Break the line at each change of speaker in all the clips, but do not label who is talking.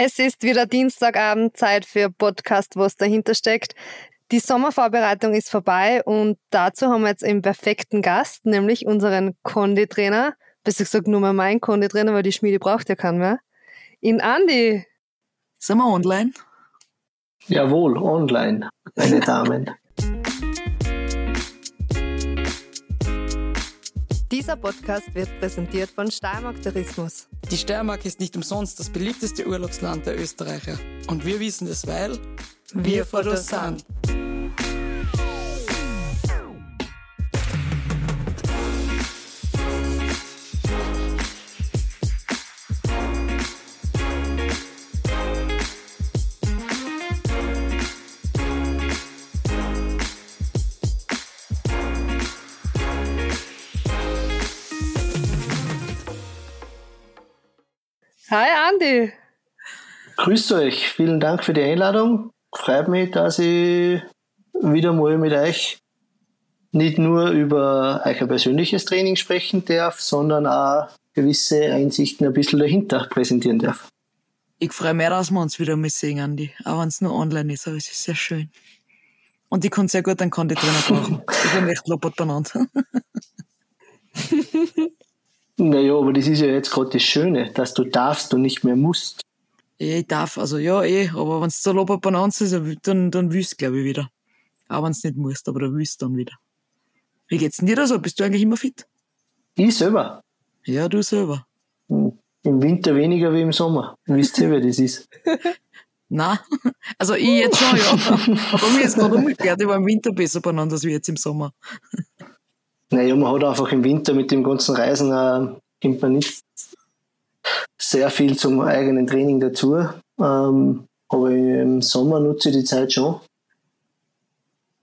Es ist wieder Dienstagabend, Zeit für Podcast, was dahinter steckt. Die Sommervorbereitung ist vorbei und dazu haben wir jetzt einen perfekten Gast, nämlich unseren Konditrainer. Besser gesagt nur mal mein Konditrainer, weil die Schmiede braucht ja keinen mehr. In Andi.
Sind wir online?
Jawohl, online, meine Damen.
Dieser Podcast wird präsentiert von Steiermark Tourismus.
Die Steiermark ist nicht umsonst das beliebteste Urlaubsland der Österreicher. Und wir wissen es, weil wir vor sind.
Hi Andi.
Grüßt euch, vielen Dank für die Einladung. Freut mich, dass ich wieder mal mit euch nicht nur über euch ein persönliches Training sprechen darf, sondern auch gewisse Einsichten ein bisschen dahinter präsentieren darf.
Ich freue mich, dass wir uns wieder mal sehen, Andi. Auch wenn es nur online ist, aber es ist sehr schön. Und ich kann sehr gut einen Konditrainer brauchen. ich bin echt loppert benannt.
Naja, aber das ist ja jetzt gerade das Schöne, dass du darfst und nicht mehr musst.
Ich darf, also ja, eh, aber wenn es so Bananz ist, dann, dann willst du, glaube ich, wieder. Auch wenn es nicht musst, aber du willst dann wieder. Wie geht's denn dir da so? Bist du eigentlich immer fit?
Ich selber.
Ja, du selber.
Hm. Im Winter weniger wie im Sommer. Wisst ihr, wer das ist?
Na, also ich jetzt schon, ja. Aber mir ist gerade umgekehrt. Ich war im Winter besser beieinander als jetzt im Sommer.
Naja, man hat einfach im Winter mit dem ganzen Reisen äh, kommt man nicht sehr viel zum eigenen Training dazu. Ähm, aber im Sommer nutze ich die Zeit schon,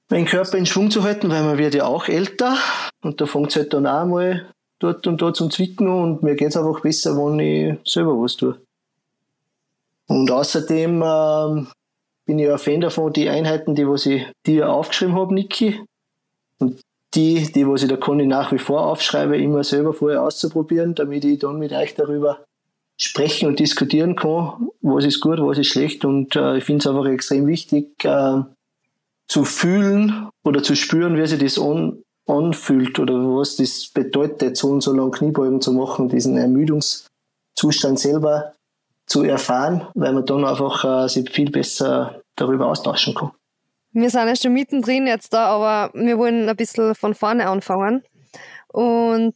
meinen Körper in Schwung zu halten, weil man wird ja auch älter und da fängt es halt dann auch mal dort und dort zum Zwicken und mir geht es einfach besser, wenn ich selber was tue. Und außerdem ähm, bin ich ein Fan davon, die Einheiten, die was ich dir aufgeschrieben habe, Niki, und die, die was ich kann ich nach wie vor aufschreibe, immer selber vorher auszuprobieren, damit ich dann mit euch darüber sprechen und diskutieren kann, was ist gut, was ist schlecht. Und äh, ich finde es einfach extrem wichtig, äh, zu fühlen oder zu spüren, wie sich das an, anfühlt oder was das bedeutet, so und so lang Kniebeugen zu machen, diesen Ermüdungszustand selber zu erfahren, weil man dann einfach äh, sich viel besser darüber austauschen kann.
Wir sind ja schon mittendrin jetzt da, aber wir wollen ein bisschen von vorne anfangen. Und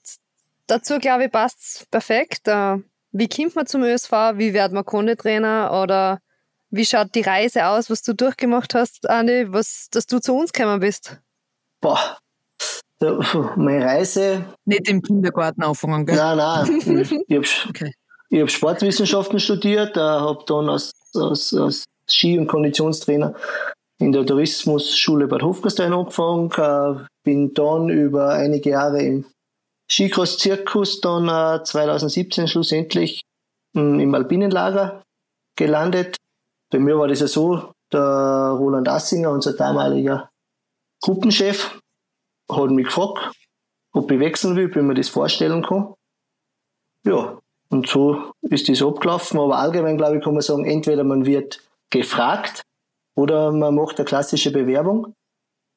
dazu, glaube ich, passt es perfekt. Äh, wie kommt man zum ÖSV? Wie wird man Kundetrainer? Oder wie schaut die Reise aus, was du durchgemacht hast, Andi, was, dass du zu uns gekommen bist?
Boah, meine Reise.
Nicht im Kindergarten anfangen, gell?
Nein, nein. ich habe okay. hab Sportwissenschaften studiert, äh, habe dann als, als, als Ski- und Konditionstrainer in der Tourismusschule Bad Hofgastein angefangen, äh, bin dann über einige Jahre im Skicross-Zirkus dann äh, 2017 schlussendlich mh, hm, im Alpinenlager gelandet. Bei mir war das ja so, der Roland Assinger, unser damaliger Gruppenchef, hat mich gefragt, ob ich wechseln will, wie man das vorstellen kann. Ja, und so ist das abgelaufen. Aber allgemein, glaube ich, kann man sagen, entweder man wird gefragt oder man macht eine klassische Bewerbung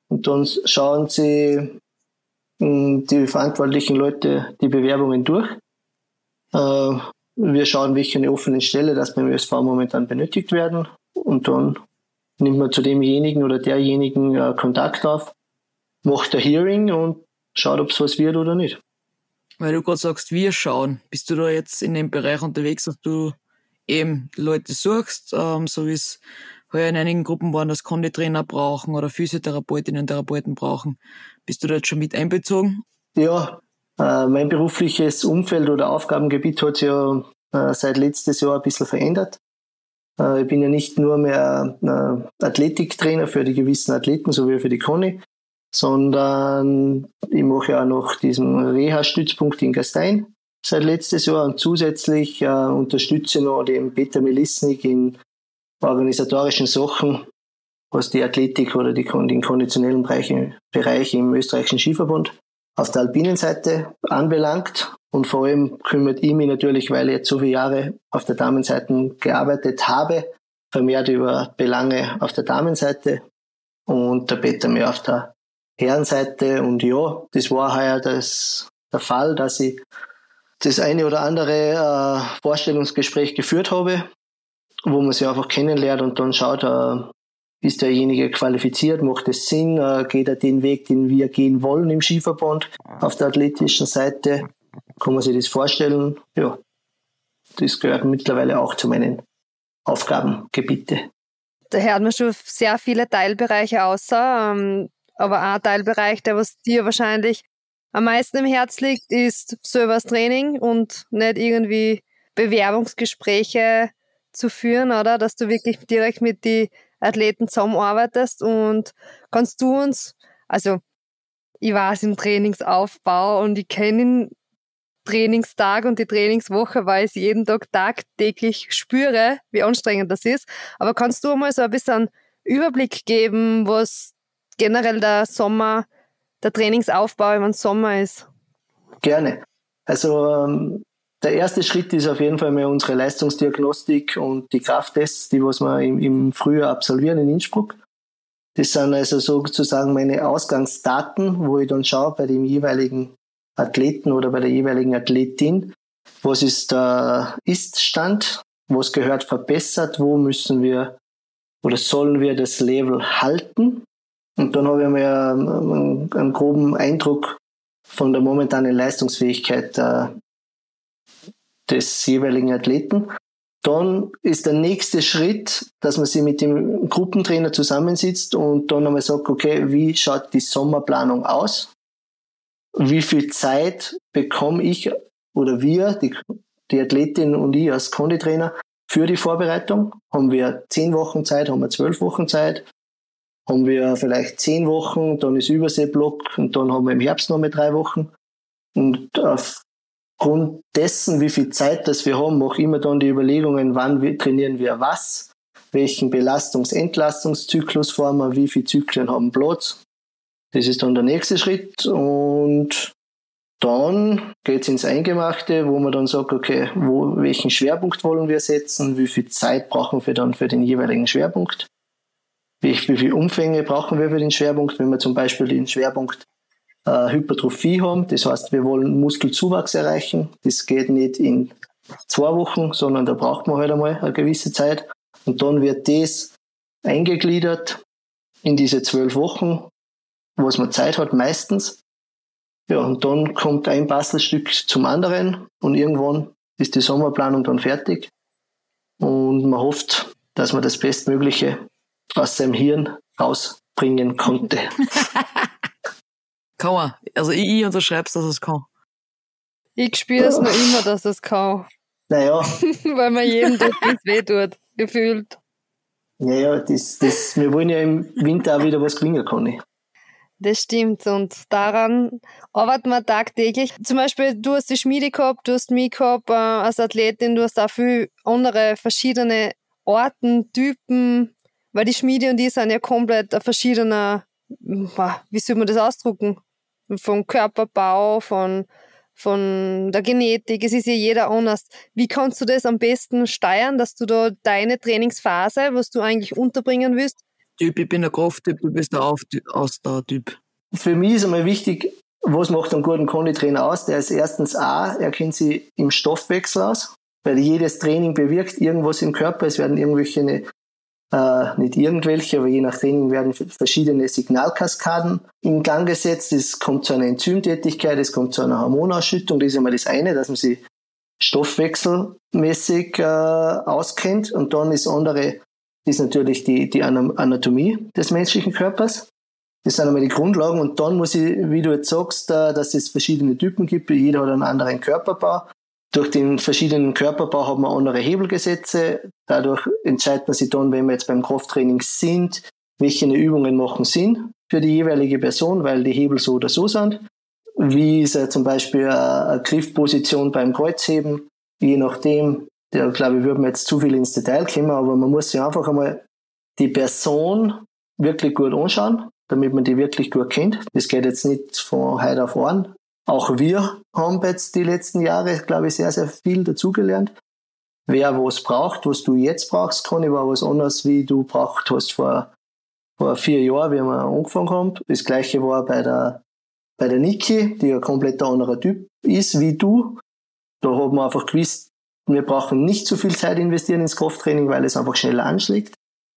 und dann schauen sie hm, die verantwortlichen Leute die Bewerbungen durch. Äh, wir schauen, welche eine offene Stelle das beim ÖSV momentan benötigt werden und dann nimmt man zu demjenigen oder derjenigen äh, Kontakt auf, macht ein Hearing und schaut, ob es was wird oder nicht.
Weil du gerade sagst, wir schauen. Bist du da jetzt in dem Bereich unterwegs, dass du eben Leute suchst, ähm, so wie es heuer in einigen Gruppen waren, dass Konditrainer brauchen oder Physiotherapeutinnen und Therapeuten brauchen. Bist du da jetzt schon mit einbezogen?
Ja, äh, mein berufliches Umfeld oder Aufgabengebiet hat sich ja äh, seit letztes Jahr ein bisschen verändert. Äh, ich bin ja nicht nur mehr Athletiktrainer für die gewissen Athleten, so wie für die Conny, sondern ich mache ja auch noch diesen Reha-Stützpunkt in Gastein seit letztes Jahr und zusätzlich unterstütze noch den Peter Melisnik in organisatorischen Sachen, was die Athletik oder die, den konditionellen Bereich, Bereich im österreichischen Skiverbund auf der alpinen Seite anbelangt. Und vor allem kümmert ich mich natürlich, weil ich jetzt so viele Jahre auf der Damenseite gearbeitet habe, vermehrt über Belange auf der Damenseite und der Peter mehr auf der Herrenseite. Und ja, das war heuer das, der Fall, dass ich das eine oder andere äh, Vorstellungsgespräch geführt habe, wo man sich einfach kennenlernt und dann schaut, äh, ist derjenige qualifiziert, macht es Sinn, äh, geht er den Weg, den wir gehen wollen im Skiverband auf der athletischen Seite. Kann man sich das vorstellen? Ja, das gehört mittlerweile auch zu meinen Aufgabengebiete.
Da hört man schon sehr viele Teilbereiche außer, ähm, aber ein Teilbereich, der was dir wahrscheinlich am meisten im Herz liegt, ist Servers Training und nicht irgendwie Bewerbungsgespräche zu führen, oder? Dass du wirklich direkt mit den Athleten zusammenarbeitest und kannst du uns, also ich weiß im Trainingsaufbau und ich kenne Trainingstag und die Trainingswoche, weil ich jeden Tag tagtäglich spüre, wie anstrengend das ist. Aber kannst du mal so ein bisschen Überblick geben, was generell der Sommer, der Trainingsaufbau im Sommer ist?
Gerne. Also ähm, der erste Schritt ist auf jeden Fall mal unsere Leistungsdiagnostik und die Krafttests, die was wir im, im Frühjahr absolvieren in Innsbruck. Das sind also sozusagen meine Ausgangsdaten, wo ich dann schaue bei dem jeweiligen Athleten oder bei der jeweiligen Athletin, was ist der Ist-Stand, was gehört verbessert, wo müssen wir oder sollen wir das Level halten. Und dann habe ich mir einen, einen groben Eindruck von der momentanen Leistungsfähigkeit äh, des jeweiligen Athleten. Dann ist der nächste Schritt, dass man sich mit dem Gruppentrainer zusammensitzt und dann einmal sagt, okay, wie schaut die Sommerplanung aus? wie viel Zeit bekomme ich oder wir, die, die Athletin und ich als Konditrainer, für die Vorbereitung? Haben wir zehn Wochen Zeit, haben wir zwölf Wochen Zeit? Haben wir vielleicht zehn Wochen, dann ist Überseeblock und dann haben wir im Herbst noch mal drei Wochen. Und aufgrund dessen, wie viel Zeit das wir haben, mache ich immer dann die Überlegungen, wann wir, trainieren wir was, welchen Belastungs-Entlastungszyklus fahren wir, wie viele Zyklen haben Platz, das ist dann der nächste Schritt und dann geht's ins Eingemachte, wo man dann sagt, okay, wo, welchen Schwerpunkt wollen wir setzen, wie viel Zeit brauchen wir dann für den jeweiligen Schwerpunkt, wie, wie viel Umfänge brauchen wir für den Schwerpunkt, wenn wir zum Beispiel den Schwerpunkt äh, Hypertrophie haben, das heißt, wir wollen Muskelzuwachs erreichen, das geht nicht in zwei Wochen, sondern da braucht man halt einmal eine gewisse Zeit und dann wird das eingegliedert in diese zwölf Wochen was man Zeit hat meistens. Ja, und dann kommt ein Bastelstück zum anderen und irgendwann ist die Sommerplanung dann fertig. Und man hofft, dass man das Bestmögliche aus seinem Hirn rausbringen konnte.
kann man. Also ich, ich unterschreib's, dass es kann.
Ich spüre es nur immer, dass es kann.
Naja.
Weil man jedem tut, es weh tut, gefühlt.
Naja, das, das, wir wollen ja im Winter auch wieder was gewinnen, Conny.
Das stimmt und daran arbeitet man tagtäglich. Zum Beispiel, du hast die Schmiede gehabt, du hast mich gehabt äh, als Athletin, du hast auch viele andere verschiedene Orten, Typen, weil die Schmiede und die sind ja komplett ein verschiedener, wie soll man das ausdrucken? Vom Körperbau, von, von der Genetik, es ist ja jeder anders. Wie kannst du das am besten steuern, dass du da deine Trainingsphase, was du eigentlich unterbringen willst,
Typ, ich bin ein Krafttyp, du bist ein Ausdauertyp.
Für mich ist einmal wichtig, was macht einen guten Konditrainer aus? Der ist erstens A, er kennt sich im Stoffwechsel aus, weil jedes Training bewirkt irgendwas im Körper. Es werden irgendwelche, äh, nicht irgendwelche, aber je nach Training werden verschiedene Signalkaskaden in Gang gesetzt. Es kommt zu einer Enzymtätigkeit, es kommt zu einer Hormonausschüttung. Das ist einmal das eine, dass man sich stoffwechselmäßig äh, auskennt. Und dann ist andere, ist natürlich die, die Anatomie des menschlichen Körpers. Das sind einmal die Grundlagen und dann muss ich, wie du jetzt sagst, dass es verschiedene Typen gibt, jeder hat einen anderen Körperbau. Durch den verschiedenen Körperbau hat man andere Hebelgesetze. Dadurch entscheidet man sich dann, wenn wir jetzt beim Krafttraining sind, welche Übungen machen Sinn für die jeweilige Person, weil die Hebel so oder so sind. Wie ist zum Beispiel eine Griffposition beim Kreuzheben, je nachdem, da glaube ich, würde man jetzt zu viel ins Detail kommen, aber man muss sich einfach einmal die Person wirklich gut anschauen, damit man die wirklich gut kennt. Das geht jetzt nicht von heute auf morgen. Auch wir haben jetzt die letzten Jahre, glaube ich, sehr, sehr viel dazugelernt. Wer was braucht, was du jetzt brauchst, kann ich war was anderes, wie du braucht hast vor, vor vier Jahren, wie wir angefangen haben. Das gleiche war bei der, bei der Niki, die ein komplett anderer Typ ist wie du. Da haben wir einfach gewusst, wir brauchen nicht so viel Zeit investieren ins Krafttraining, weil es einfach schneller anschlägt.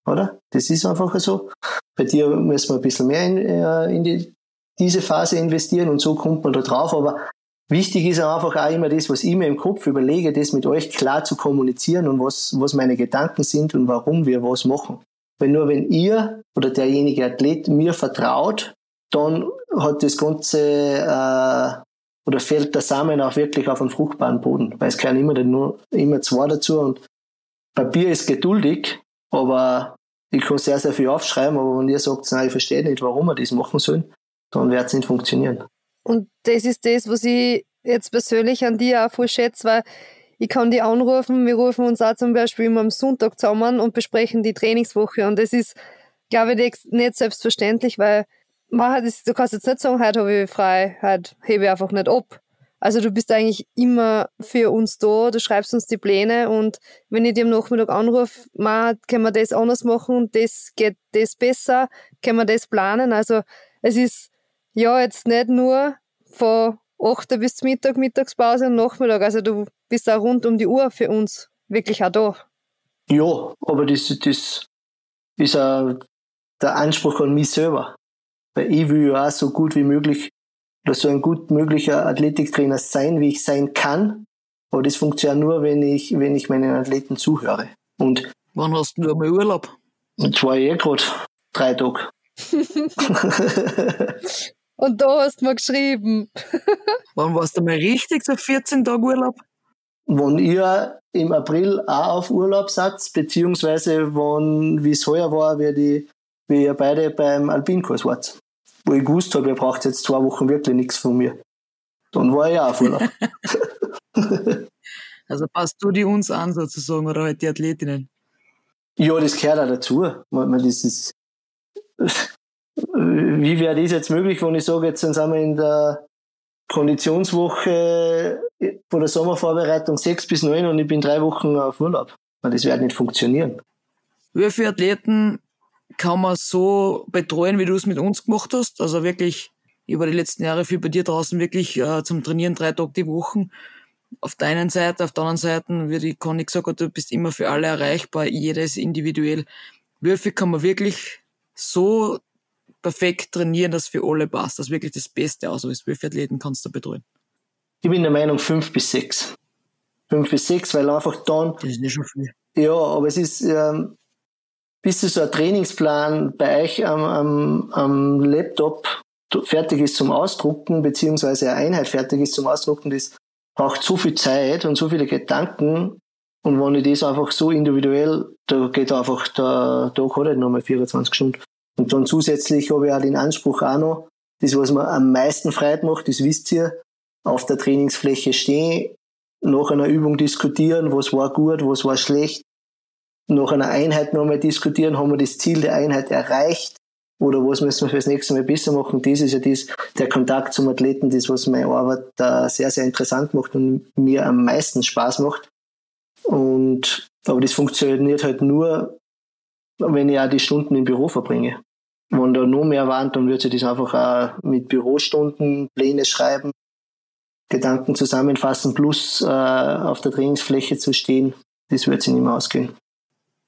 Oder? Das ist einfach so. Bei dir müssen wir ein bisschen mehr in, äh, in die, diese Phase investieren und so kommt man da drauf. Aber wichtig ist einfach auch immer das, was ich mir im Kopf überlege, das mit euch klar zu kommunizieren und was, was meine Gedanken sind und warum wir was machen. Weil nur wenn ihr oder derjenige Athlet mir vertraut, dann hat das Ganze äh, oder fällt der Samen auch wirklich auf einen fruchtbaren Boden. Weil es gehören immer, nur, immer zwei dazu und Papier ist geduldig, aber ich kann sehr, sehr viel aufschreiben, aber wenn ihr sagt, nein, ich verstehe nicht, warum wir das machen sollen, dann wird es nicht funktionieren.
Und das ist das, was ich jetzt persönlich an dir auch voll schätze, weil ich kann die anrufen, wir rufen uns auch zum Beispiel immer am Sonntag zusammen und besprechen die Trainingswoche und das ist, glaube ich, nicht selbstverständlich, weil man das, du kannst jetzt nicht sagen, heute habe ich frei, heute hebe ich einfach nicht ab. Also du bist eigentlich immer für uns da, du schreibst uns die Pläne und wenn ich dir am Nachmittag anrufe, können wir das anders machen, das geht das besser, können wir das planen. Also es ist ja jetzt nicht nur von 8 bis Mittag, Mittagspause und Nachmittag. Also du bist auch rund um die Uhr für uns wirklich auch da.
Ja, aber das, das ist auch der Anspruch an mich selber. Weil ich will ja auch so gut wie möglich oder so ein gut möglicher Athletiktrainer sein, wie ich sein kann. Aber das funktioniert nur, wenn ich, wenn ich meinen Athleten zuhöre. Und
Wann hast du einmal Urlaub?
Und zwar eh gerade drei Tage.
Und da hast du mir geschrieben.
Wann warst du mal richtig so 14 Tage Urlaub?
Wenn ihr im April auch auf Urlaub seid, beziehungsweise wann, wie es heuer war, wie, die, wie ihr beide beim Alpinkurs wart. Wo ich gewusst habe, ihr braucht jetzt zwei Wochen wirklich nichts von mir. Dann war ich auch auf Urlaub.
also passt du die uns an sozusagen oder halt die Athletinnen?
Ja, das gehört auch dazu. Das ist, wie wäre das jetzt möglich, wenn ich sage, jetzt sind wir in der Konditionswoche vor der Sommervorbereitung sechs bis neun und ich bin drei Wochen auf Urlaub. Das wird nicht funktionieren.
Wie viele Athleten kann man so betreuen, wie du es mit uns gemacht hast? Also wirklich über die letzten Jahre viel bei dir draußen wirklich äh, zum Trainieren drei Tage die Woche. Auf der einen Seite, auf der anderen Seite, wie die Conny gesagt hat, du bist immer für alle erreichbar, jedes individuell. Wie viel kann man wirklich so perfekt trainieren, dass für alle passt, dass wirklich das Beste aus ist. Wie viele Athleten kannst du betreuen?
Ich bin der Meinung fünf bis sechs. Fünf bis sechs, weil einfach dann.
Das ist nicht schon viel.
Ja, aber es ist, ähm, bis so ein Trainingsplan bei euch am, am, am Laptop fertig ist zum Ausdrucken, beziehungsweise eine Einheit fertig ist zum Ausdrucken, das braucht so viel Zeit und so viele Gedanken. Und wenn ich das einfach so individuell, da geht einfach der Tag halt nochmal 24 Stunden. Und dann zusätzlich habe ich auch den Anspruch auch noch, das, was mir am meisten Freude macht, das wisst ihr, auf der Trainingsfläche stehen, nach einer Übung diskutieren, was war gut, was war schlecht, nach einer Einheit nochmal diskutieren, haben wir das Ziel der Einheit erreicht oder was müssen wir fürs nächste Mal besser machen. Das ist ja das, der Kontakt zum Athleten, das, was meine Arbeit da sehr, sehr interessant macht und mir am meisten Spaß macht. Und, aber das funktioniert halt nur, wenn ich auch die Stunden im Büro verbringe. Wenn da noch mehr waren, dann würde sich das einfach auch mit Bürostunden, Pläne schreiben, Gedanken zusammenfassen, plus äh, auf der Trainingsfläche zu stehen. Das wird sich nicht mehr ausgehen.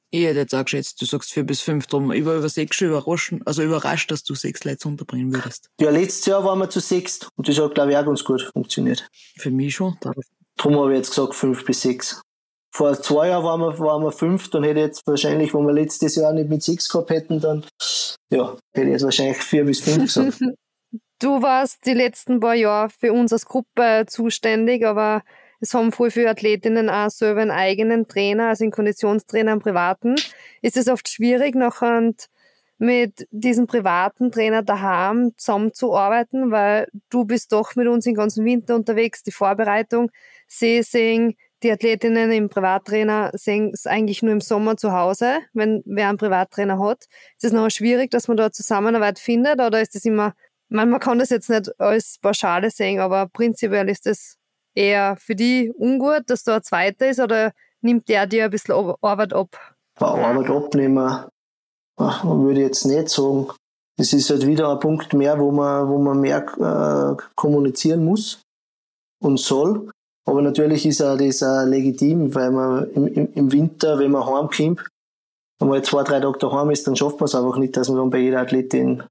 Ich hätte jetzt auch geschätzt, du sagst vier bis fünf drum. Ich war über sechs schon überrascht, also überrascht, dass du sechs Leute unterbringen würdest.
Ja, letztes Jahr waren wir zu sechs und das hat, glaube ich, auch ganz gut funktioniert.
Für mich schon.
Darum habe ich jetzt gesagt fünf bis sechs vor zwei Jahren waren wir, waren wir fünf, dann hätte jetzt wahrscheinlich, wenn wir letztes Jahr nicht mit sechs gehabt hätten, dann ja, hätte ich jetzt wahrscheinlich vier bis fünf gesagt.
du warst die letzten paar Jahre für uns als Gruppe zuständig, aber es haben voll viele Athletinnen auch selber einen eigenen Trainer, also einen Konditionstrainer, einen privaten. Ist es oft schwierig, nachher mit diesem privaten Trainer daheim zusammenzuarbeiten, weil du bist doch mit uns den ganzen Winter unterwegs, die Vorbereitung, Seesing, die Athletinnen im Privattrainer sehen es eigentlich nur im Sommer zu Hause, wenn wer einen Privattrainer hat. Ist es noch schwierig, dass man da Zusammenarbeit findet oder ist es immer Man, man kann das jetzt nicht als Pauschale sehen, aber prinzipiell ist es eher für die ungut, dass da ein Zweiter ist oder nimmt der dir ein bisschen Arbeit ab?
Bei Arbeit abnehmen, ach, würde ich jetzt nicht sagen. Das ist halt wieder ein Punkt mehr, wo man, wo man mehr äh, kommunizieren muss und soll. Aber natürlich ist auch das auch legitim, weil man im, im Winter, wenn man heimkommt, einmal zwei, drei Tage daheim ist, dann schafft man es einfach nicht, dass man dann bei jeder Athletin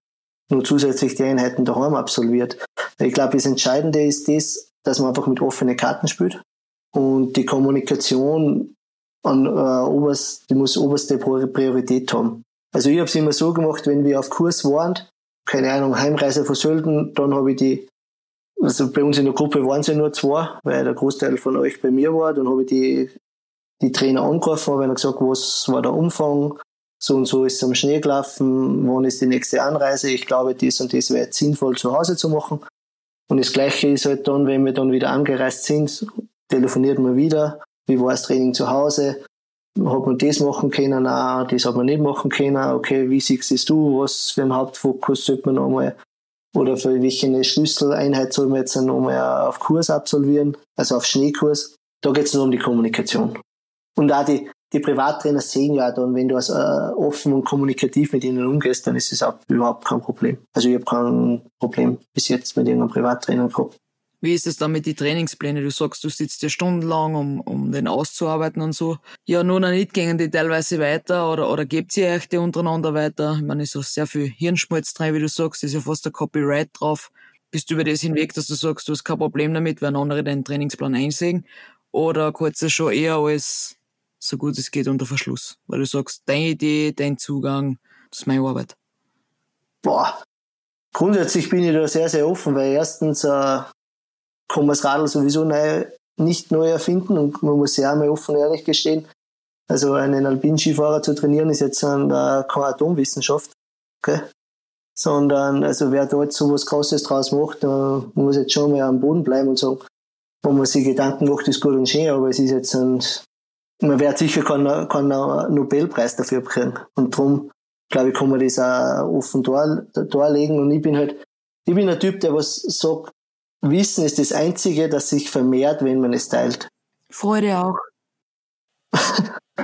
nur zusätzlich die Einheiten daheim absolviert. Ich glaube, das Entscheidende ist das, dass man einfach mit offenen Karten spielt und die Kommunikation an, äh, oberst, die muss oberste Priorität haben. Also ich habe es immer so gemacht, wenn wir auf Kurs waren, keine Ahnung, Heimreise von dann habe ich die, also bei uns in der Gruppe waren es ja nur zwei, weil der Großteil von euch bei mir war, dann habe ich die, die Trainer angerufen, habe ihnen gesagt, was war der Umfang, so und so ist es am Schnee gelaufen, wann ist die nächste Anreise, ich glaube, dies und das wäre jetzt sinnvoll zu Hause zu machen. Und das Gleiche ist halt dann, wenn wir dann wieder angereist sind, telefoniert man wieder, wie war das Training zu Hause, hat man das machen können, nein, das hat man nicht machen können, okay, wie siehst du, was für einen Hauptfokus sollte man nochmal oder für welche Schlüsseleinheit soll man jetzt nochmal auf Kurs absolvieren, also auf Schneekurs. Da geht es nur um die Kommunikation. Und auch die, die Privattrainer sehen ja dann, wenn du als, äh, offen und kommunikativ mit ihnen umgehst, dann ist es auch überhaupt kein Problem. Also ich habe kein Problem bis jetzt mit irgendeinem Privattrainer gehabt.
Wie ist es dann mit den Trainingsplänen? Du sagst, du sitzt ja stundenlang, um, um den auszuarbeiten und so. Ja, nun nicht gehen die teilweise weiter oder, oder gebt ihr euch die untereinander weiter? Ich meine, ist auch sehr viel Hirnschmalz drin, wie du sagst, ist ja fast ein Copyright drauf. Bist du über das hinweg, dass du sagst, du hast kein Problem damit, wenn andere deinen Trainingsplan einsehen? Oder kurz schon eher als so gut es geht unter Verschluss? Weil du sagst, deine Idee, dein Zugang, das ist meine Arbeit.
Boah, grundsätzlich bin ich da sehr, sehr offen, weil erstens äh, kann man das Radl sowieso neu, nicht neu erfinden und man muss ja einmal offen und ehrlich gestehen. Also einen Alpinskifahrer zu trainieren ist jetzt ein, äh, keine Atomwissenschaft, okay? sondern also wer jetzt so was Krasses draus macht, da muss jetzt schon mal am Boden bleiben und sagen, wenn man sich Gedanken macht, ist gut und schön, aber es ist jetzt ein, man wird sicher keinen, keinen Nobelpreis dafür bekommen. Und darum, glaube ich, kann man das auch offen darlegen. Und ich bin halt, ich bin ein Typ, der was sagt, Wissen ist das Einzige, das sich vermehrt, wenn man es teilt.
Freude auch.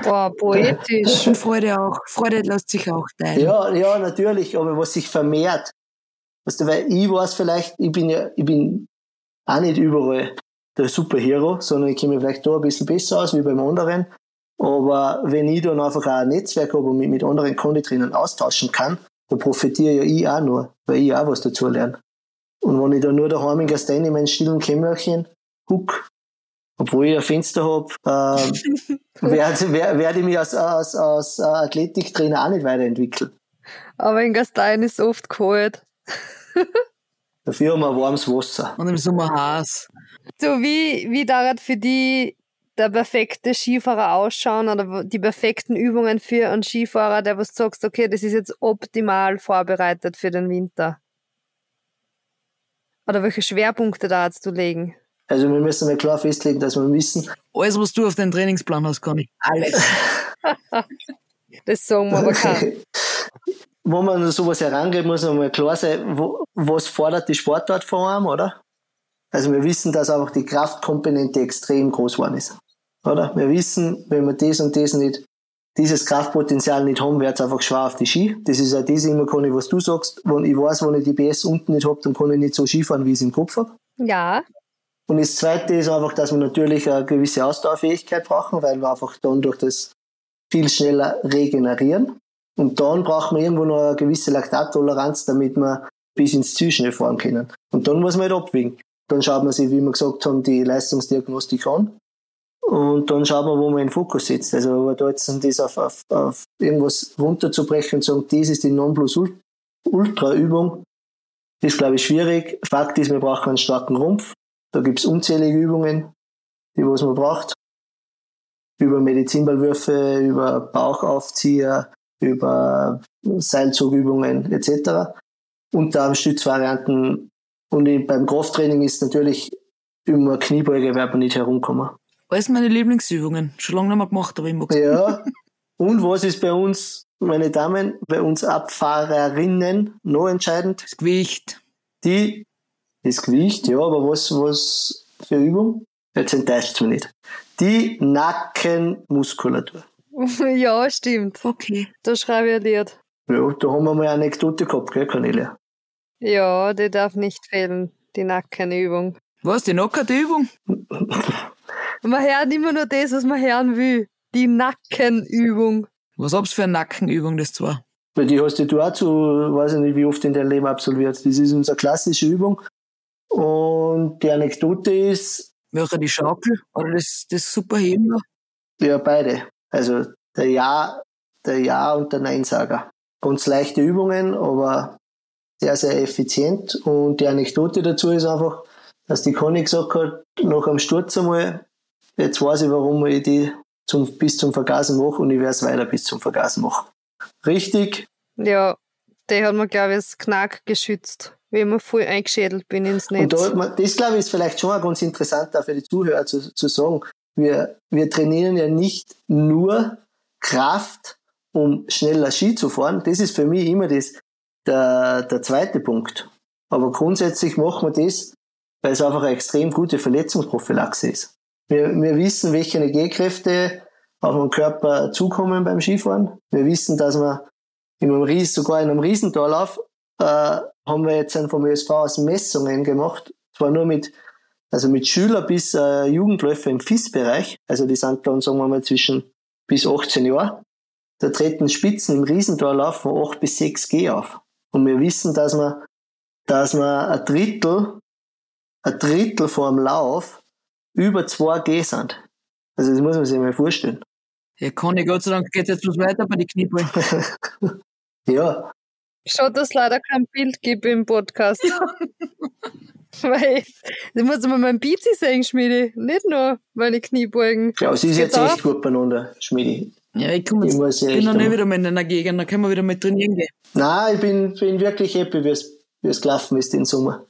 Boah, poetisch.
Und Freude auch. Freude lässt sich auch teilen.
Ja, ja, natürlich, aber was sich vermehrt. Weißt du, weil ich weiß vielleicht, ich bin ja, ich bin auch nicht überall der Superhero, sondern ich kenne mich vielleicht da ein bisschen besser aus wie beim anderen. Aber wenn ich dann einfach auch ein Netzwerk habe und mich mit anderen Konditrainern austauschen kann, dann profitiere ja ich auch nur, weil ich auch was dazu lerne. Und wenn ich da nur daheim in Gastein in meinem stillen Kämmerchen huck, obwohl ich ein Fenster habe, äh, werde werd ich mich als, als, als Athletiktrainer auch nicht weiterentwickeln.
Aber in Gastein ist es oft kalt.
Dafür haben wir warmes Wasser.
Und im Sommer heiß.
So, wie, wie dauert für die der perfekte Skifahrer ausschauen oder die perfekten Übungen für einen Skifahrer, der was sagst, okay, das ist jetzt optimal vorbereitet für den Winter? Oder welche Schwerpunkte da hast du legen?
Also wir müssen mal klar festlegen, dass wir wissen.
Alles, was du auf deinen Trainingsplan hast, kann ich.
Alles. das sagen wir aber kein.
Wo man sowas herangeht, muss man mal klar sein, wo, was fordert die Sportart vor allem, oder? Also wir wissen, dass einfach die Kraftkomponente extrem groß geworden ist. Oder? Wir wissen, wenn wir das und das nicht dieses Kraftpotenzial nicht haben, wird es einfach schwer auf die Ski. Das ist auch das immer, kann ich, was du sagst. Wenn ich weiß, wenn ich die PS unten nicht habe, dann kann ich nicht so Skifahren, wie ich es im Kopf habe.
Ja.
Und das Zweite ist einfach, dass wir natürlich eine gewisse Ausdauerfähigkeit brauchen, weil wir einfach dann durch das viel schneller regenerieren. Und dann brauchen wir irgendwo noch eine gewisse Laktattoleranz, damit wir bis ins Ziel schnell fahren können. Und dann muss man halt abwägen. Dann schaut man sich, wie wir gesagt haben, die Leistungsdiagnostik an und dann schaut man, wo man den Fokus setzt. Also, aber da jetzt das auf, auf, auf irgendwas runterzubrechen und sagen, das ist die Nonplusultra-Übung, ist, glaube ich, schwierig. Fakt ist, wir brauchen einen starken Rumpf. Da gibt es unzählige Übungen, die was man braucht. Über Medizinballwürfe, über Bauchaufzieher, über Seilzugübungen etc. Und da Stützvarianten. Und beim Krafttraining ist natürlich über Kniebeuge wird man nicht herumkommen.
Alles meine Lieblingsübungen. Schon lange nicht mehr gemacht, aber ich mag
Ja. Und was ist bei uns, meine Damen, bei uns Abfahrerinnen noch entscheidend?
Das Gewicht.
Die, das Gewicht, ja, aber was, was für Übung? Jetzt enttäuscht mich nicht. Die Nackenmuskulatur.
ja, stimmt.
Okay.
Da schreibe ich ein Lied.
Ja, da haben wir mal eine Anekdote gehabt, gell, Cornelia?
Ja, die darf nicht fehlen, die Nackenübung.
Was, die Nackenübung?
man hört immer nur das, was man hören will. Die Nackenübung.
Was hab's für eine Nackenübung, das zwar?
Weil die hast du auch zu, weiß ich nicht, wie oft in deinem Leben absolviert. Das ist unsere klassische Übung. Und die Anekdote ist.
Welche die Schaukel oder das, das Superheben?
Ja, beide. Also der Ja, der Ja und der Nein-Sager. Ganz leichte Übungen, aber sehr, sehr effizient. Und die Anekdote dazu ist einfach, dass die Conny gesagt hat, nach einem Sturz einmal, jetzt weiß ich, warum ich die zum, bis zum Vergasen mache und ich werde es weiter bis zum Vergasen machen. Richtig?
Ja, der hat mir, glaube ich, das Knack geschützt, wie ich mir voll eingeschädelt bin ins Netz.
Und da, das, glaube ich, ist vielleicht schon ganz interessant auch für die Zuhörer zu, zu sagen. Wir, wir trainieren ja nicht nur Kraft, um schneller Ski zu fahren. Das ist für mich immer das, der, der zweite Punkt. Aber grundsätzlich machen wir das, weil es einfach eine extrem gute Verletzungsprophylaxe ist. Wir, wir wissen, welche Energiekräfte auf den Körper zukommen beim Skifahren. Wir wissen, dass wir in einem Ries, sogar in einem Riesentorlauf, äh, haben wir jetzt vom ÖSV aus Messungen gemacht. Zwar nur mit, also mit Schüler bis äh, Jugendläufer im FIS-Bereich. Also die sind dann, sagen wir mal, zwischen bis 18 Jahre. Da treten Spitzen im Riesentorlauf von 8 bis 6 G auf. Und wir wissen, dass wir, dass wir ein Drittel, ein Drittel vor dem Lauf über 2 G sind. Also das muss man sich mal vorstellen.
Ja, Conny, Gott sei Dank geht jetzt was weiter bei den Kniebeugen.
ja.
Schade, dass es leider kein Bild gibt im Podcast. Weil ich muss mal mein Bizi sehen, Schmiede. Nicht nur meine Kniebeugen.
Ja, sie ist jetzt auf. echt gut beieinander, Schmiede.
Ja, ich komme jetzt, ich bin noch nicht wieder mal in einer Gegend, dann können wir wieder mit trainieren gehen.
Nein, ich bin, bin wirklich happy, wie es, wie es gelaufen ist den Sommer.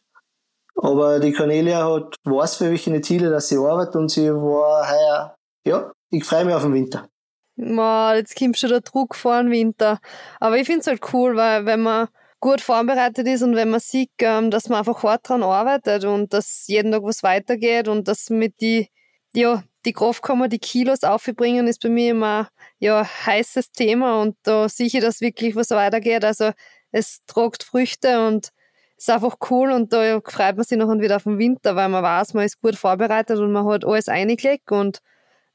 Aber die Cornelia hat, weiß für welche Ziele, dass sie arbeitet und sie war heuer, ja, ich freue mich auf den Winter.
Mal, jetzt kommt schon der Druck vor den Winter. Aber ich finde es halt cool, weil wenn man gut vorbereitet ist und wenn man sieht, ähm, dass man einfach hart dran arbeitet und dass jeden Tag was weitergeht und dass mit die, ja, die Kraft kann man die Kilos aufbringen, ist bei mir immer ja heißes Thema und da sehe ich, dass wirklich was weitergeht. Also es tragt Früchte und ist einfach cool und da freut man sich noch wieder auf den Winter, weil man weiß, man ist gut vorbereitet und man hat alles eingelegt und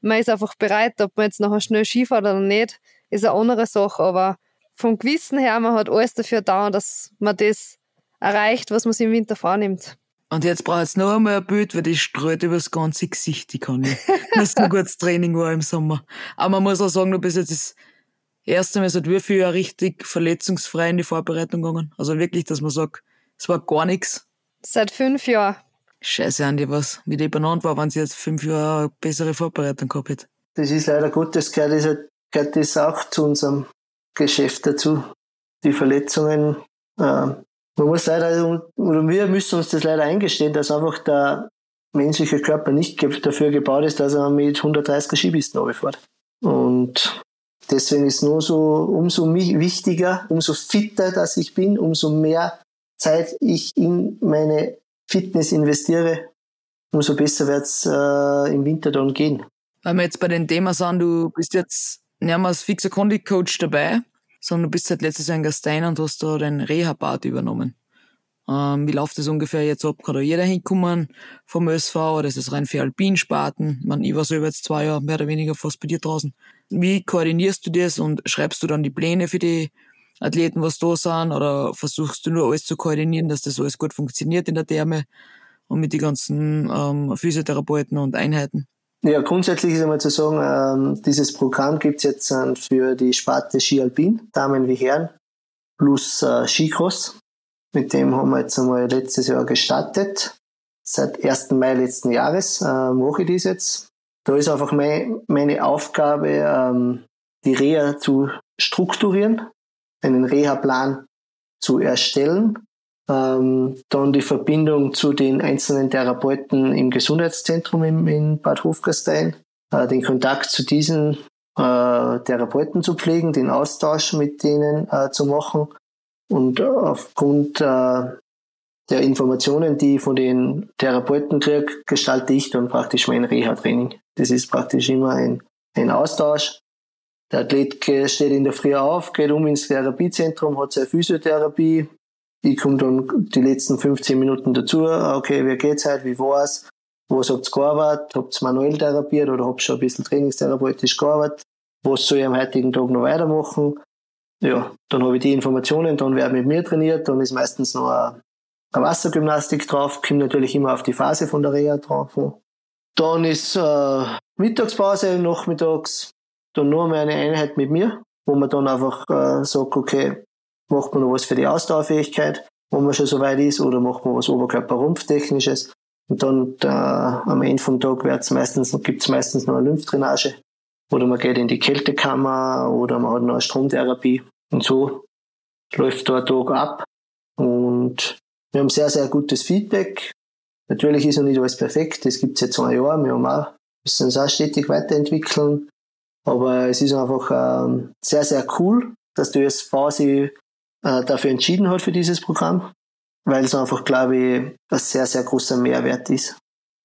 man ist einfach bereit, ob man jetzt nachher schnell Skifahrt oder nicht, ist eine andere Sache, aber vom Gewissen her, man hat alles dafür da, dass man das erreicht, was man sich im Winter vornimmt.
Und jetzt braucht es noch einmal ein Bild, weil das streut über das ganze Gesicht, die kann ich. Das ist ein gutes Training war im Sommer. Aber man muss auch sagen, du bist jetzt das erste Mal seit wie viel Jahren richtig verletzungsfrei in die Vorbereitung gegangen. Also wirklich, dass man sagt, es war gar nichts.
Seit fünf Jahren.
Scheiße, Andi, was, wie die benannt war, wenn sie jetzt fünf Jahre eine bessere Vorbereitung gehabt hätte.
Das ist leider gut, das gehört, das gehört das auch zu unserem Geschäft dazu. Die Verletzungen, äh, man muss leider, oder wir müssen uns das leider eingestehen, dass einfach der menschliche Körper nicht dafür gebaut ist, dass er mit 130 Skibisten runterfährt. Und deswegen ist nur so, umso wichtiger, umso fitter, dass ich bin, umso mehr Zeit ich in meine Fitness investiere, umso besser wird es äh, im Winter dann gehen.
Weil wir jetzt bei dem Thema sind, du bist jetzt nicht mehr als fixer Condi-Coach dabei, sondern du bist seit letztes Jahr in Gastein und hast da den Reha-Part übernommen. Ähm, wie läuft das ungefähr jetzt ab? Kann da jeder hinkommen vom ÖSV oder ist das rein für Alpinsparten? Ich, mein, ich war so über jetzt zwei Jahre mehr oder weniger fast bei dir draußen. Wie koordinierst du das und schreibst du dann die Pläne für die Athleten, was da sind, oder versuchst du nur alles zu koordinieren, dass das alles gut funktioniert in der Therme und mit den ganzen ähm, Physiotherapeuten und Einheiten?
Ja, grundsätzlich ist einmal zu sagen, ähm, dieses Programm gibt's jetzt äh, für die Sparte Ski Alpin, Damen wie Herren, plus äh, Skicross. Mit dem haben wir jetzt einmal letztes Jahr gestartet. Seit 1. Mai letzten Jahres äh, mache ich das jetzt. Da ist einfach mein, meine Aufgabe, ähm, die Reha zu strukturieren, einen Reha-Plan zu erstellen, ähm, dann die Verbindung zu den einzelnen Therapeuten im Gesundheitszentrum in, in Bad Hofgastein, äh, den Kontakt zu diesen äh, Therapeuten zu pflegen, den Austausch mit denen äh, zu machen und aufgrund äh, der Informationen, die ich von den Therapeuten kriege, gestalte ich dann praktisch mein Reha-Training. Das ist praktisch immer ein, ein Austausch. Der Athlet steht in der Früh auf, geht um ins Therapiezentrum, hat seine Physiotherapie. Ich komme dann die letzten 15 Minuten dazu. Okay, wie geht's heute? Wie war's? Was habt ihr gearbeitet? Habt ihr manuell therapiert oder habt ihr schon ein bisschen trainingstherapeutisch gearbeitet? Was soll ich am heutigen Tag noch weitermachen? Ja, dann habe ich die Informationen, dann werde mit mir trainiert, dann ist meistens noch eine, eine Wassergymnastik drauf, kommt natürlich immer auf die Phase von der Reha drauf. Dann ist äh, Mittagspause, nachmittags, dann nur mal eine Einheit mit mir, wo man dann einfach äh, sagt, okay, macht man noch was für die Ausdauerfähigkeit, wenn man schon so weit ist, oder macht man was Oberkörper-Rumpftechnisches. Und dann da, am Ende vom Tag wird's meistens, gibt's meistens noch eine Lymphdrainage. Oder man geht in die Kältekammer oder man hat noch eine Stromtherapie. Und so läuft ein Tag ab. Und wir haben sehr, sehr gutes Feedback. Natürlich ist noch nicht alles perfekt. Das gibt's jetzt zwei Jahre. Wir haben auch, müssen uns auch stetig weiterentwickeln. Aber es ist einfach ähm, sehr, sehr cool, dass die USV sich äh, dafür entschieden hat für dieses Programm, weil es einfach, glaube ich, ein sehr, sehr großer Mehrwert ist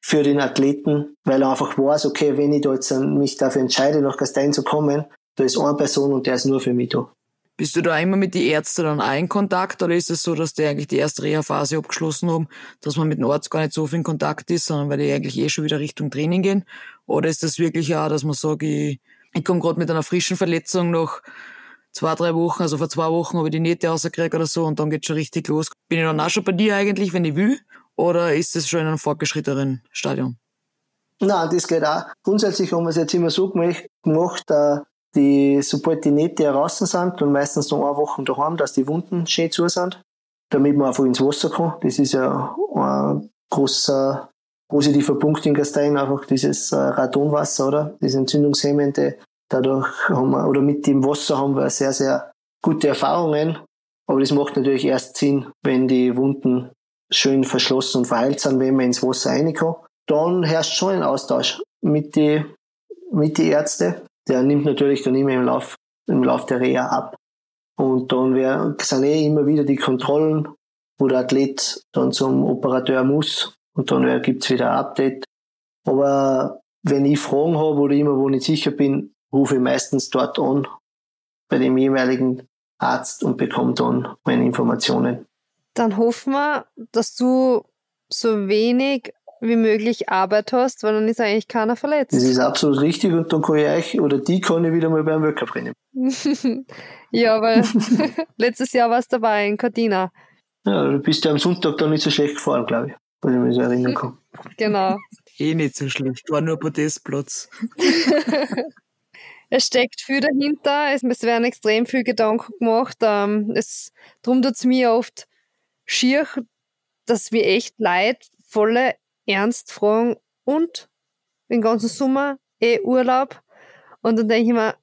für den Athleten, weil er einfach weiß, okay, wenn ich da jetzt mich dafür entscheide, nach Gastein zu kommen, da ist eine Person und der ist nur für mich da.
Bist du da immer mit den Ärzten dann auch in Kontakt oder ist es so, dass die eigentlich die erste Reha-Phase abgeschlossen haben, dass man mit dem Arzt gar nicht so viel in Kontakt ist, sondern weil die eigentlich eh schon wieder Richtung Training gehen? Oder ist das wirklich auch, dass man sagt, ich, ich komme gerade mit einer frischen Verletzung nach zwei, drei Wochen, also vor zwei Wochen habe ich die Nähte rausgekriegt oder so und dann geht's schon richtig los. Bin ich dann auch schon bei dir eigentlich, wenn ich will? Oder ist es schon in einem fortgeschrittenen Stadion?
Nein, das geht auch. Grundsätzlich haben wir es jetzt immer so gemacht, äh, die, sobald die Nähte heraus sind und meistens noch eine Woche daheim, dass die Wunden schön zu sind, damit man einfach ins Wasser kann. Das ist ja ein großer positiver Punkt in Gastein, einfach dieses äh, Radonwasser, oder? Das entzündungshemmende. Dadurch haben wir, oder mit dem Wasser haben wir sehr, sehr gute Erfahrungen. Aber das macht natürlich erst Sinn, wenn die Wunden schön verschlossen und verheilt sind, wenn man ins Wasser reinkommt. Dann herrscht schon ein Austausch mit die, mit die Ärzte. Der nimmt natürlich dann immer im Lauf, im Lauf der Reha ab. Und dann sind eh immer wieder die Kontrollen, wo der Athlet dann zum Operateur muss. Und dann gibt's wieder ein Update. Aber wenn ich Fragen habe oder immer wo nicht sicher bin, rufe ich meistens dort an bei dem jeweiligen Arzt und bekomme dann meine Informationen.
Dann hoffen wir, dass du so wenig wie möglich Arbeit hast, weil dann ist eigentlich keiner verletzt.
Das ist absolut richtig und dann kann ich euch oder die kann ich wieder mal beim Workup rennen.
ja, weil letztes Jahr warst du dabei in Cortina.
Ja, du bist ja am Sonntag dann nicht so schlecht gefahren, glaube ich, wenn ich mich so erinnern kann.
Genau.
eh nicht so schlecht, war nur Podestplatz.
es steckt viel dahinter, es, es werden extrem viel Gedanken gemacht. Ähm, es, darum tut es mir oft schier, dass wir echt Leid volle Ernst fragen und den ganzen Sommer eh Urlaub. Und dann denke ich mir,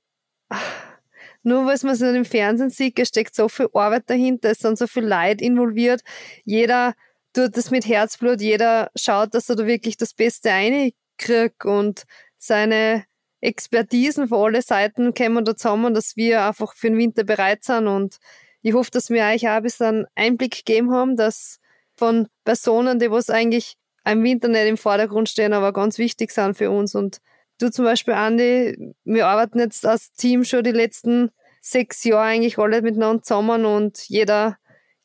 nur weil man es nicht im Fernsehen sieht, es steckt so viel Arbeit dahinter, es sind so viel Leid involviert. Jeder tut das mit Herzblut, jeder schaut, dass er da wirklich das Beste einkriegt und seine Expertisen von alle Seiten kommen da zusammen, dass wir einfach für den Winter bereit sind und ich hoffe, dass wir euch auch ein bisschen Einblick gegeben haben, dass von Personen, die was eigentlich im Winter nicht im Vordergrund stehen, aber ganz wichtig sind für uns. Und du zum Beispiel, Andi, wir arbeiten jetzt als Team schon die letzten sechs Jahre eigentlich alle miteinander zusammen und jeder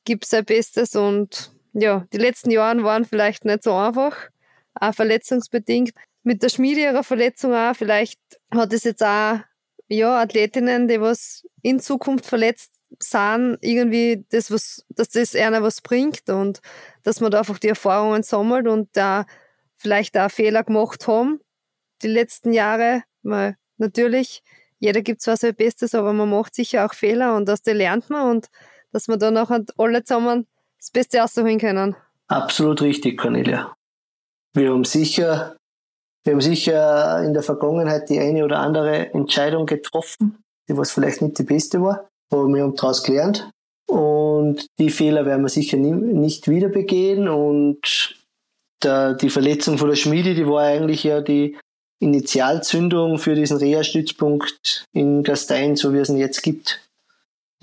gibt sein Bestes und ja, die letzten Jahre waren vielleicht nicht so einfach, auch verletzungsbedingt. Mit der Schmiede ihrer Verletzung auch, vielleicht hat es jetzt auch ja, Athletinnen, die was in Zukunft verletzt sind, irgendwie das, was, dass das einer was bringt und dass man da einfach die Erfahrungen sammelt und da vielleicht auch Fehler gemacht haben die letzten Jahre, weil natürlich jeder gibt zwar sein Bestes, aber man macht sicher auch Fehler und aus denen lernt man und dass wir da nachher alle zusammen das Beste rausholen können.
Absolut richtig, Cornelia. Wir haben sicher, wir haben sicher in der Vergangenheit die eine oder andere Entscheidung getroffen, die was vielleicht nicht die beste war aber wir haben daraus gelernt. Und die Fehler werden wir sicher nie, nicht wieder begehen. Und der, die Verletzung von der Schmiede, die war eigentlich ja die Initialzündung für diesen Reha-Stützpunkt in Gastein, so wie es ihn jetzt gibt.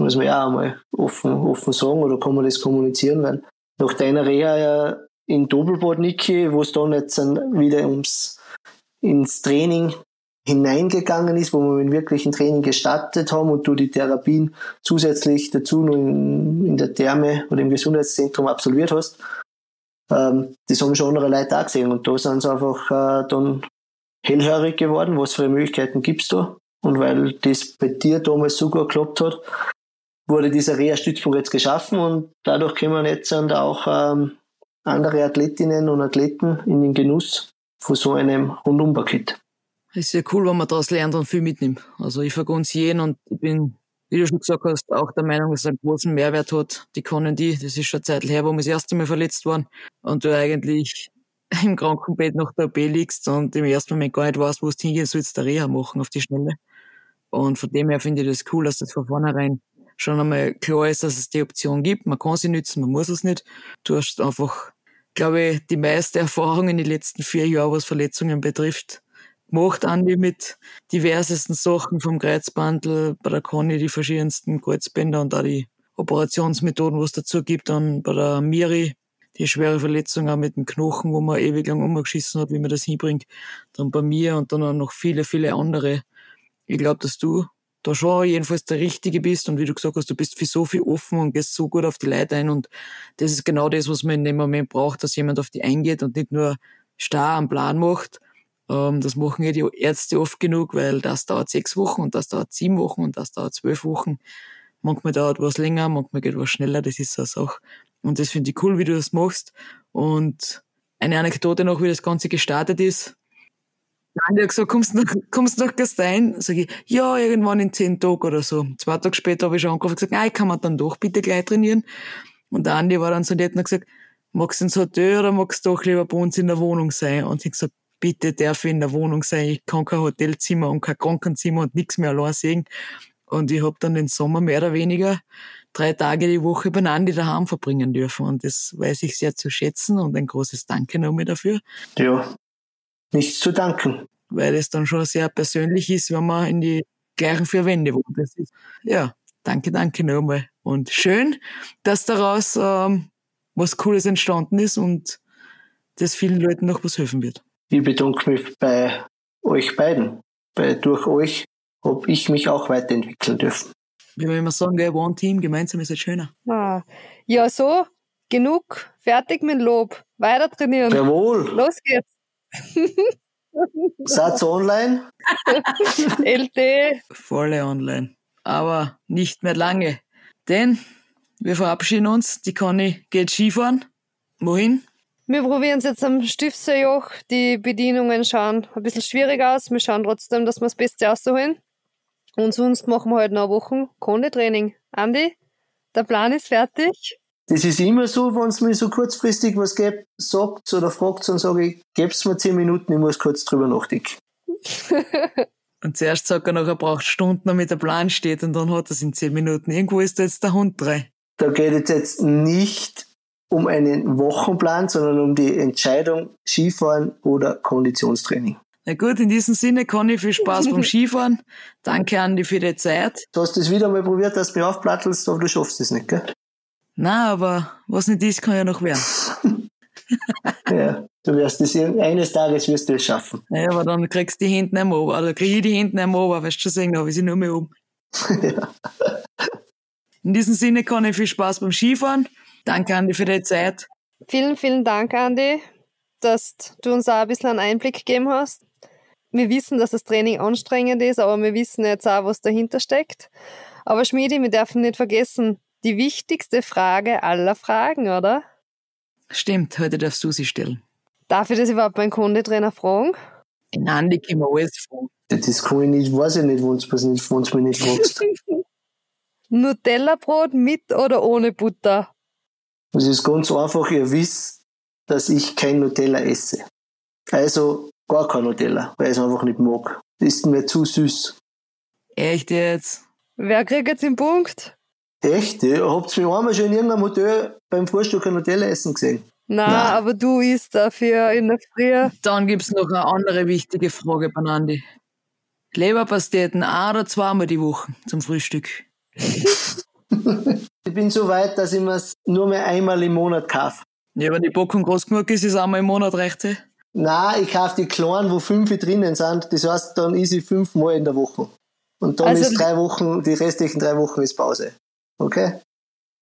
Muss man ja auch mal offen, offen sagen oder kann man das kommunizieren, weil nach deiner Reha ja in Doppelbad, Niki, wo es dann jetzt wieder ums ins Training hineingegangen ist, wo wir mit wirklichen Training gestartet haben und du die Therapien zusätzlich dazu nur in, in der Therme oder im Gesundheitszentrum absolviert hast, ähm, das haben schon andere Leute auch gesehen und da sind sie einfach äh, dann hellhörig geworden, was für Möglichkeiten gibt's da? Und weil das bei dir damals so gut geklappt hat, wurde dieser Reha-Stützpunkt jetzt geschaffen und dadurch können wir jetzt auch ähm, andere Athletinnen und Athleten in den Genuss von so einem Rundumpaket.
Ist ja cool, wenn man daraus lernt und viel mitnimmt. Also ich vergun's jeden und ich bin, wie du schon gesagt hast, auch der Meinung, dass es einen großen Mehrwert hat. Die können die, das ist schon eine Zeit her, wo wir das erste Mal verletzt waren und du eigentlich im Krankenbett nach der OP liegst und im ersten Moment gar nicht weißt, wo du hingehen sollst, der Reha machen auf die Schnelle. Und von dem her finde ich das cool, dass das von vornherein schon einmal klar ist, dass es die Option gibt. Man kann sie nützen, man muss es nicht. Du hast einfach, glaube ich, die meiste Erfahrung in den letzten vier Jahren, was Verletzungen betrifft, gemacht, Andi, mit diversesten Sachen vom Kreuzbandel, bei der Conny die verschiedensten Kreuzbänder und auch die Operationsmethoden, was dazu gibt, dann bei der Miri die schwere Verletzung auch mit dem Knochen, wo man ewig lang umgeschissen hat, wie man das hinbringt, dann bei mir und dann auch noch viele, viele andere. Ich glaube, dass du da schon jedenfalls der Richtige bist und wie du gesagt hast, du bist für so viel offen und gehst so gut auf die Leute ein und das ist genau das, was man in dem Moment braucht, dass jemand auf die eingeht und nicht nur starr am Plan macht. Ähm, das machen ja die Ärzte oft genug, weil das dauert sechs Wochen und das dauert sieben Wochen und das dauert zwölf Wochen. Manchmal dauert was länger, manchmal geht was schneller, das ist so eine Sache. Und das finde ich cool, wie du das machst. Und eine Anekdote noch, wie das Ganze gestartet ist. Dann hat gesagt, kommst du nach, kommst nach Gastein? Sag ich, ja, irgendwann in zehn Tagen oder so. Zwei Tage später habe ich schon angerufen und gesagt, nein, kann man dann doch bitte gleich trainieren. Und der Andi war dann so nett und hat gesagt, magst du ins Hotel oder magst du doch lieber bei uns in der Wohnung sein? Und ich habe gesagt, bitte darf ich in der Wohnung sein. Ich kann kein Hotelzimmer und kein Krankenzimmer und nichts mehr allein sehen. Und ich habe dann den Sommer mehr oder weniger drei Tage die Woche bei Andi daheim verbringen dürfen. Und das weiß ich sehr zu schätzen und ein großes Danke nochmal dafür.
Ja, nichts zu danken.
Weil es dann schon sehr persönlich ist, wenn man in die gleichen vier Wände wohnt. Das ist, ja, danke, danke nochmal. Und schön, dass daraus ähm, was Cooles entstanden ist und das vielen Leuten noch was helfen wird.
Ich bedanke mich bei euch beiden. Bei, durch euch habe ich mich auch weiterentwickeln dürfen.
Wie wir immer sagen, One Team, gemeinsam ist es schöner.
Ah. Ja, so, genug, fertig mit Lob. Weiter trainieren.
Jawohl.
Los geht's.
Satz online.
LT.
Volle online. Aber nicht mehr lange. Denn wir verabschieden uns. Die Conny geht Skifahren. Wohin?
Wir probieren es jetzt am Stiftsjoch. Die Bedienungen schauen ein bisschen schwierig aus. Wir schauen trotzdem, dass wir das Beste rausholen. Und sonst machen wir halt noch Wochen Konditraining. Andi, der Plan ist fertig.
Das ist immer so, wenn es mir so kurzfristig was gibt, sagt oder fragt, dann sage ich, gib's mir zehn Minuten, ich muss kurz drüber nachdenken.
und zuerst sagt er noch, er braucht Stunden, damit der Plan steht und dann hat er es in zehn Minuten. Irgendwo ist da jetzt der Hund drin.
Da geht es jetzt nicht um einen Wochenplan, sondern um die Entscheidung Skifahren oder Konditionstraining.
Na gut, in diesem Sinne, Conny, viel Spaß beim Skifahren. Danke, Andi, für die Zeit.
Du hast es wieder mal probiert, dass du mich aufplattelst, aber du schaffst es nicht, gell?
Na, aber was nicht ist, kann ja noch werden.
ja, du wirst es eines Tages wirst du es schaffen.
Ja, aber dann kriegst du die Hände nicht mehr oben. Oder krieg ich die Hände nicht mehr oben, weißt du schon sehen, da habe ich sie nur mehr oben. ja. In diesem Sinne, Conny, viel Spaß beim Skifahren. Danke, Andi, für die Zeit.
Vielen, vielen Dank, Andi, dass du uns auch ein bisschen einen Einblick gegeben hast. Wir wissen, dass das Training anstrengend ist, aber wir wissen jetzt auch, was dahinter steckt. Aber Schmiedi, wir dürfen nicht vergessen, die wichtigste Frage aller Fragen, oder?
Stimmt, heute darfst du sie stellen.
Darf ich das überhaupt meinen Kundetrainer fragen?
In Andi können wir alles fragen.
Das kann ich nicht, weiß ich nicht, wenn du mich nicht fragst.
Nutella-Brot mit oder ohne Butter?
Es ist ganz einfach, ihr wisst, dass ich kein Nutella esse. Also gar kein Nutella, weil ich es einfach nicht mag. Das ist mir zu süß.
Echt jetzt?
Wer kriegt jetzt den Punkt?
Echt? Habt ihr mich einmal schon in irgendeinem Hotel beim Frühstück ein Nutella essen gesehen?
Nein, Nein, aber du isst dafür in der Früh.
Dann gibt es noch eine andere wichtige Frage, Banandi. Leberpasteten ein oder zweimal die Woche zum Frühstück?
ich bin so weit, dass ich mir nur mehr einmal im Monat kaufe.
Ja, wenn die Packung groß genug ist, ist einmal im Monat recht. Eh?
Nein, ich kaufe die kleinen, wo fünf drinnen sind. Das heißt, dann ist ich fünfmal in der Woche. Und dann also ist drei Wochen, die restlichen drei Wochen ist Pause. Okay?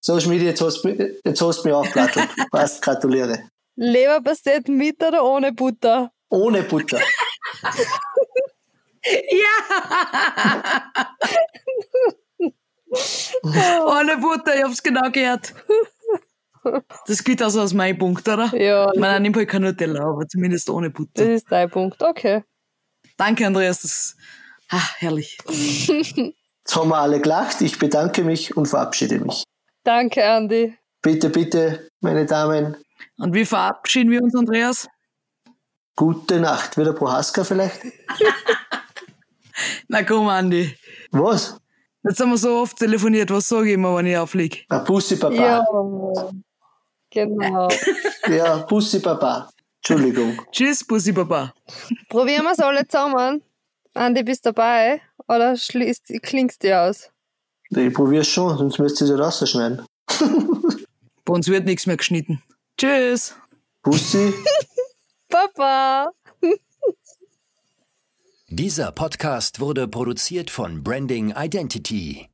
So, Schmiede, jetzt hast, jetzt hast du mich aufgeplattelt. Passt, gratuliere.
Leberpastett mit oder ohne Butter?
Ohne Butter.
ja! ohne Butter, ich hab's genau gehört. Das geht also aus meinem Punkt, oder?
Ja.
Ich meine, ich kein Nutella, aber zumindest ohne Butter.
Das ist dein Punkt, okay.
Danke, Andreas. Das ah, herrlich.
Jetzt haben wir alle gelacht. Ich bedanke mich und verabschiede mich.
Danke, Andi.
Bitte, bitte, meine Damen.
Und wie verabschieden wir uns, Andreas?
Gute Nacht. Wieder Prohaska vielleicht?
Na komm, Andi.
Was?
Jetzt haben wir so oft telefoniert. Was sage ich immer, wenn ich aufliege?
Ein Pussy Papa.
Ja, genau.
ja, Pussy Papa. Entschuldigung.
Tschüss, Pussy Papa.
Probieren wir es alle zusammen. Andi, bist du dabei? Oder schließt, klingst du aus?
Ich probiere es schon, sonst müsst ihr es rausschneiden.
Bei uns wird nichts mehr geschnitten. Tschüss.
Pussy.
Papa.
Dieser Podcast wurde produziert von Branding Identity.